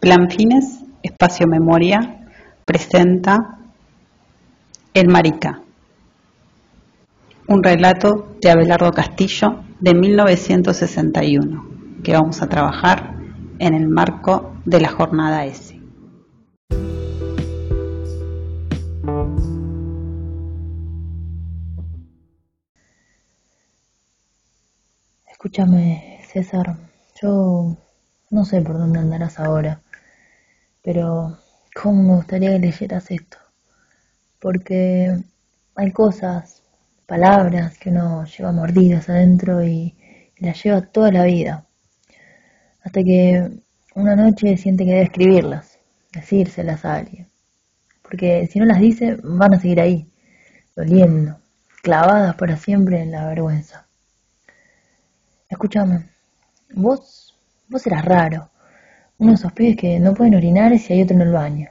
Plan Fines, Espacio Memoria, presenta El Marica, un relato de Abelardo Castillo de 1961, que vamos a trabajar en el marco de la jornada S. Escúchame, César, yo no sé por dónde andarás ahora pero cómo me gustaría que leyeras esto, porque hay cosas, palabras que uno lleva mordidas adentro y, las lleva toda la vida, hasta que una noche siente que debe escribirlas, decírselas a alguien, porque si no las dice van a seguir ahí, doliendo, clavadas para siempre en la vergüenza. Escúchame, vos, vos eras raro, uno de esos que no pueden orinar si hay otro en el baño.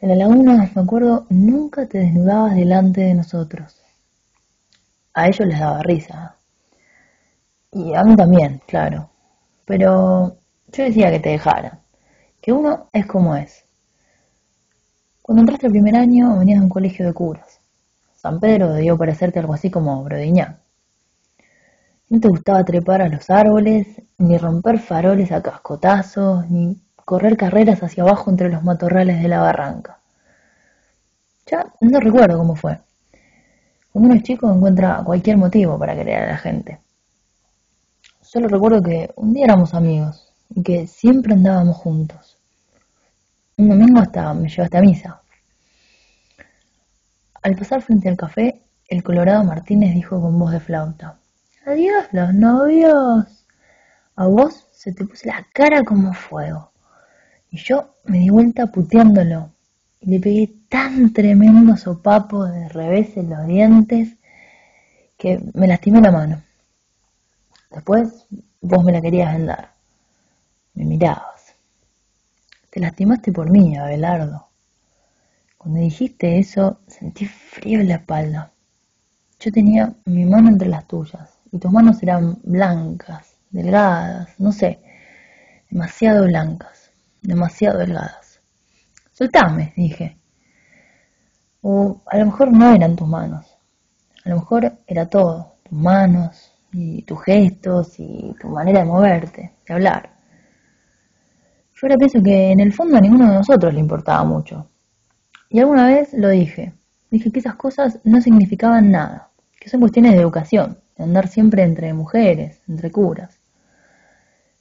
En la laguna, me acuerdo, nunca te desnudabas delante de nosotros. A ellos les daba risa. Y a mí también, claro. Pero yo decía que te dejaran. Que uno es como es. Cuando entraste el primer año venías de un colegio de curas. San Pedro debió parecerte algo así como Brodiñán. No te gustaba trepar a los árboles, ni romper faroles a cascotazos, ni correr carreras hacia abajo entre los matorrales de la barranca. Ya no recuerdo cómo fue. Cuando uno es chico encuentra cualquier motivo para querer a la gente. Solo recuerdo que un día éramos amigos y que siempre andábamos juntos. Un domingo hasta me llevaste a misa. Al pasar frente al café, el Colorado Martínez dijo con voz de flauta. Adiós los novios. A vos se te puso la cara como fuego. Y yo me di vuelta puteándolo. Y le pegué tan tremendo sopapo de revés en los dientes que me lastimé la mano. Después vos me la querías vendar. Me mirabas. Te lastimaste por mí, Abelardo. Cuando dijiste eso, sentí frío en la espalda. Yo tenía mi mano entre las tuyas y tus manos eran blancas, delgadas, no sé, demasiado blancas, demasiado delgadas. Soltame, dije. O a lo mejor no eran tus manos, a lo mejor era todo, tus manos y tus gestos y tu manera de moverte, de hablar. Yo ahora pienso que en el fondo a ninguno de nosotros le importaba mucho. Y alguna vez lo dije, dije que esas cosas no significaban nada, que son cuestiones de educación de andar siempre entre mujeres, entre curas.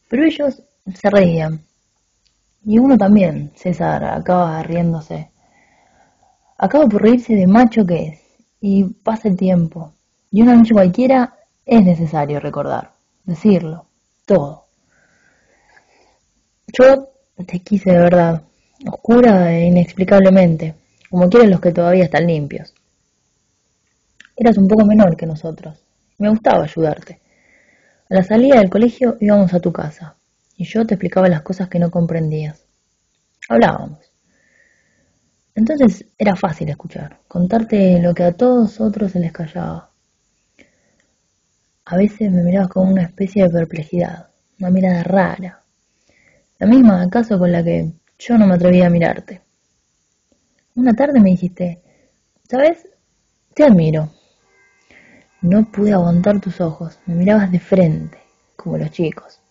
Pero ellos se reían. Y uno también, César, acaba riéndose. Acaba por reírse de macho que es. Y pasa el tiempo. Y una noche cualquiera es necesario recordar, decirlo, todo. Yo te quise de verdad, oscura e inexplicablemente, como quieren los que todavía están limpios. Eras un poco menor que nosotros, me gustaba ayudarte. A la salida del colegio íbamos a tu casa y yo te explicaba las cosas que no comprendías. Hablábamos. Entonces era fácil escuchar, contarte lo que a todos otros se les callaba. A veces me mirabas con una especie de perplejidad, una mirada rara, la misma acaso con la que yo no me atrevía a mirarte. Una tarde me dijiste, ¿sabes? Te admiro. No pude aguantar tus ojos, me mirabas de frente, como los chicos,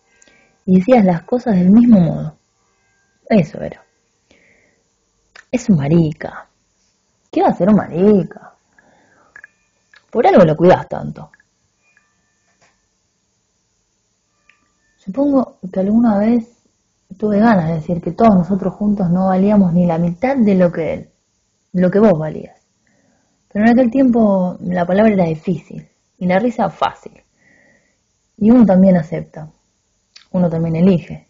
y decías las cosas del mismo modo. Eso era. Es un marica. ¿Qué va a ser un marica? Por algo lo cuidas tanto. Supongo que alguna vez tuve ganas de decir que todos nosotros juntos no valíamos ni la mitad de lo que él, lo que vos valías. Pero en aquel tiempo la palabra era difícil y la risa fácil. Y uno también acepta, uno también elige.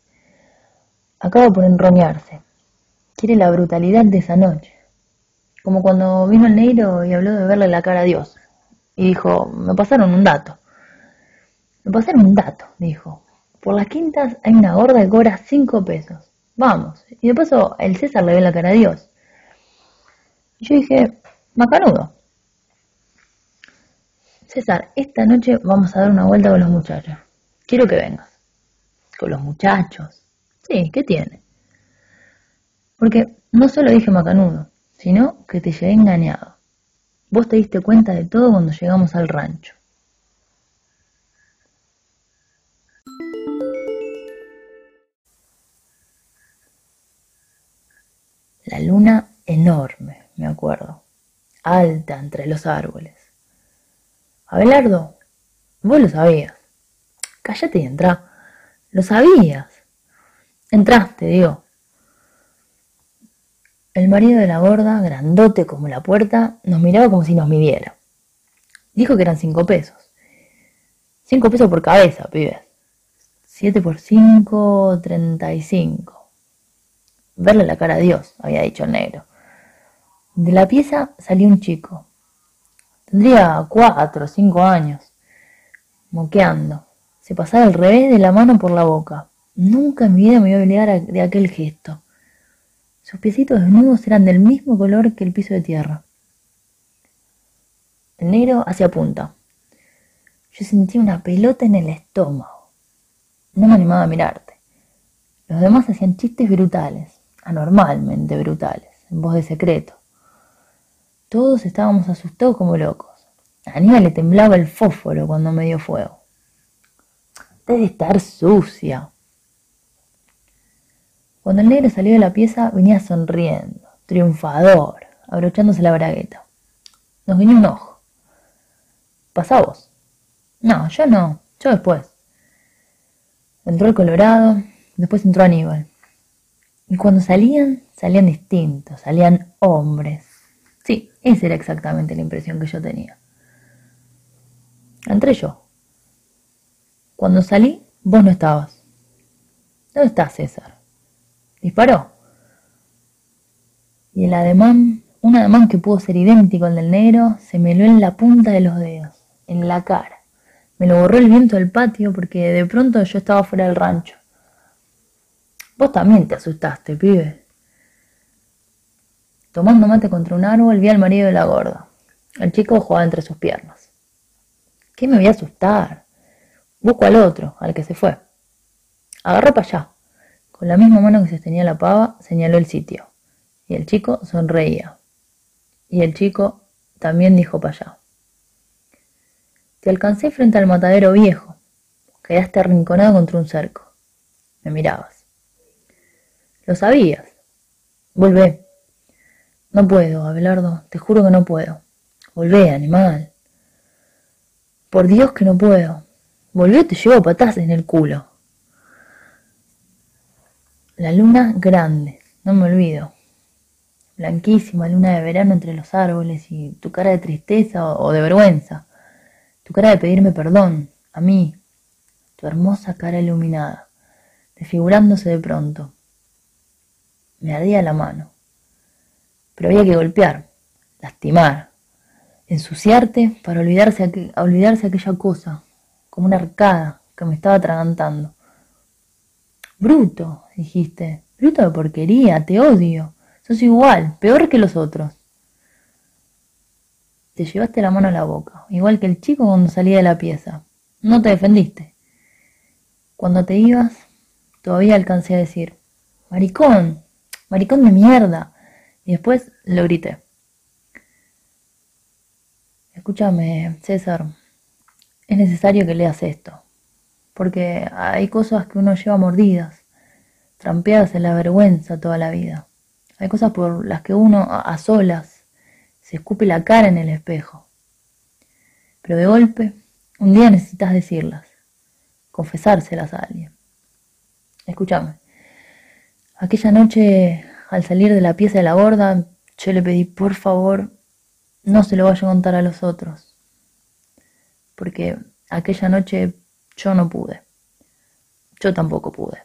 Acaba por enroñarse. Quiere la brutalidad de esa noche. Como cuando vino el negro y habló de verle la cara a Dios. Y dijo, me pasaron un dato. Me pasaron un dato, dijo. Por las quintas hay una gorda que cobra cinco pesos. Vamos. Y de paso el César le ve la cara a Dios. Y yo dije, macanudo. César, esta noche vamos a dar una vuelta con los muchachos. Quiero que vengas. ¿Con los muchachos? Sí, ¿qué tiene? Porque no solo dije macanudo, sino que te llegué engañado. Vos te diste cuenta de todo cuando llegamos al rancho. La luna enorme, me acuerdo, alta entre los árboles. Abelardo, vos lo sabías. Cállate y entra. Lo sabías. Entraste, digo. El marido de la gorda, grandote como la puerta, nos miraba como si nos midiera. Dijo que eran cinco pesos. Cinco pesos por cabeza, pibes. Siete por cinco, treinta y cinco. Verle la cara a Dios, había dicho el negro. De la pieza salió un chico. Tendría cuatro o cinco años. Moqueando. Se pasaba el revés de la mano por la boca. Nunca en mi vida me iba a olvidar de aquel gesto. Sus piecitos desnudos eran del mismo color que el piso de tierra. El negro hacía punta. Yo sentía una pelota en el estómago. No me animaba a mirarte. Los demás hacían chistes brutales anormalmente brutales, en voz de secreto. Todos estábamos asustados como locos. A Aníbal le temblaba el fósforo cuando me dio fuego. Debe estar sucia. Cuando el negro salió de la pieza, venía sonriendo, triunfador, abrochándose la bragueta. Nos vino un ojo. ¿Pasá? No, yo no, yo después. Entró el Colorado, después entró Aníbal. Y cuando salían, salían distintos, salían hombres. Esa era exactamente la impresión que yo tenía. Entré yo. Cuando salí, vos no estabas. ¿Dónde está César? Disparó. Y el ademán, un ademán que pudo ser idéntico al del negro, se me heló en la punta de los dedos, en la cara. Me lo borró el viento del patio porque de pronto yo estaba fuera del rancho. Vos también te asustaste, pibe. Tomando mate contra un árbol, vi al marido de la gorda. El chico jugaba entre sus piernas. ¿Qué me voy a asustar? Busco al otro, al que se fue. Agarró para allá. Con la misma mano que sostenía la pava, señaló el sitio. Y el chico sonreía. Y el chico también dijo para allá. Te alcancé frente al matadero viejo. Quedaste arrinconado contra un cerco. Me mirabas. Lo sabías. Volvé. No puedo, Abelardo, te juro que no puedo. Volvé, animal. Por Dios que no puedo. Volvé te llevo patas en el culo. La luna grande, no me olvido. Blanquísima luna de verano entre los árboles y tu cara de tristeza o, de vergüenza. Tu cara de pedirme perdón, a mí. Tu hermosa cara iluminada, desfigurándose de pronto me ardía la mano. Pero había que golpear, lastimar, ensuciarte para olvidarse, olvidarse aquella cosa, como una arcada que me estaba atragantando. Bruto, dijiste, bruto de porquería, te odio, sos igual, peor que los otros. Te llevaste la mano a la boca, igual que el chico cuando salía de la pieza. No te defendiste. Cuando te ibas, todavía alcancé a decir, maricón, maricón de mierda. Y después lo grité. Escúchame, César, es necesario que leas esto, porque hay cosas que uno lleva mordidas, trampeadas en la vergüenza toda la vida. Hay cosas por las que uno a solas se escupe la cara en el espejo. Pero de golpe, un día necesitas decirlas, confesárselas a alguien. Escúchame. Aquella noche, al salir de la pieza de la gorda, yo le pedí, por favor, no se lo vaya a contar a los otros. Porque aquella noche yo no pude. Yo tampoco pude.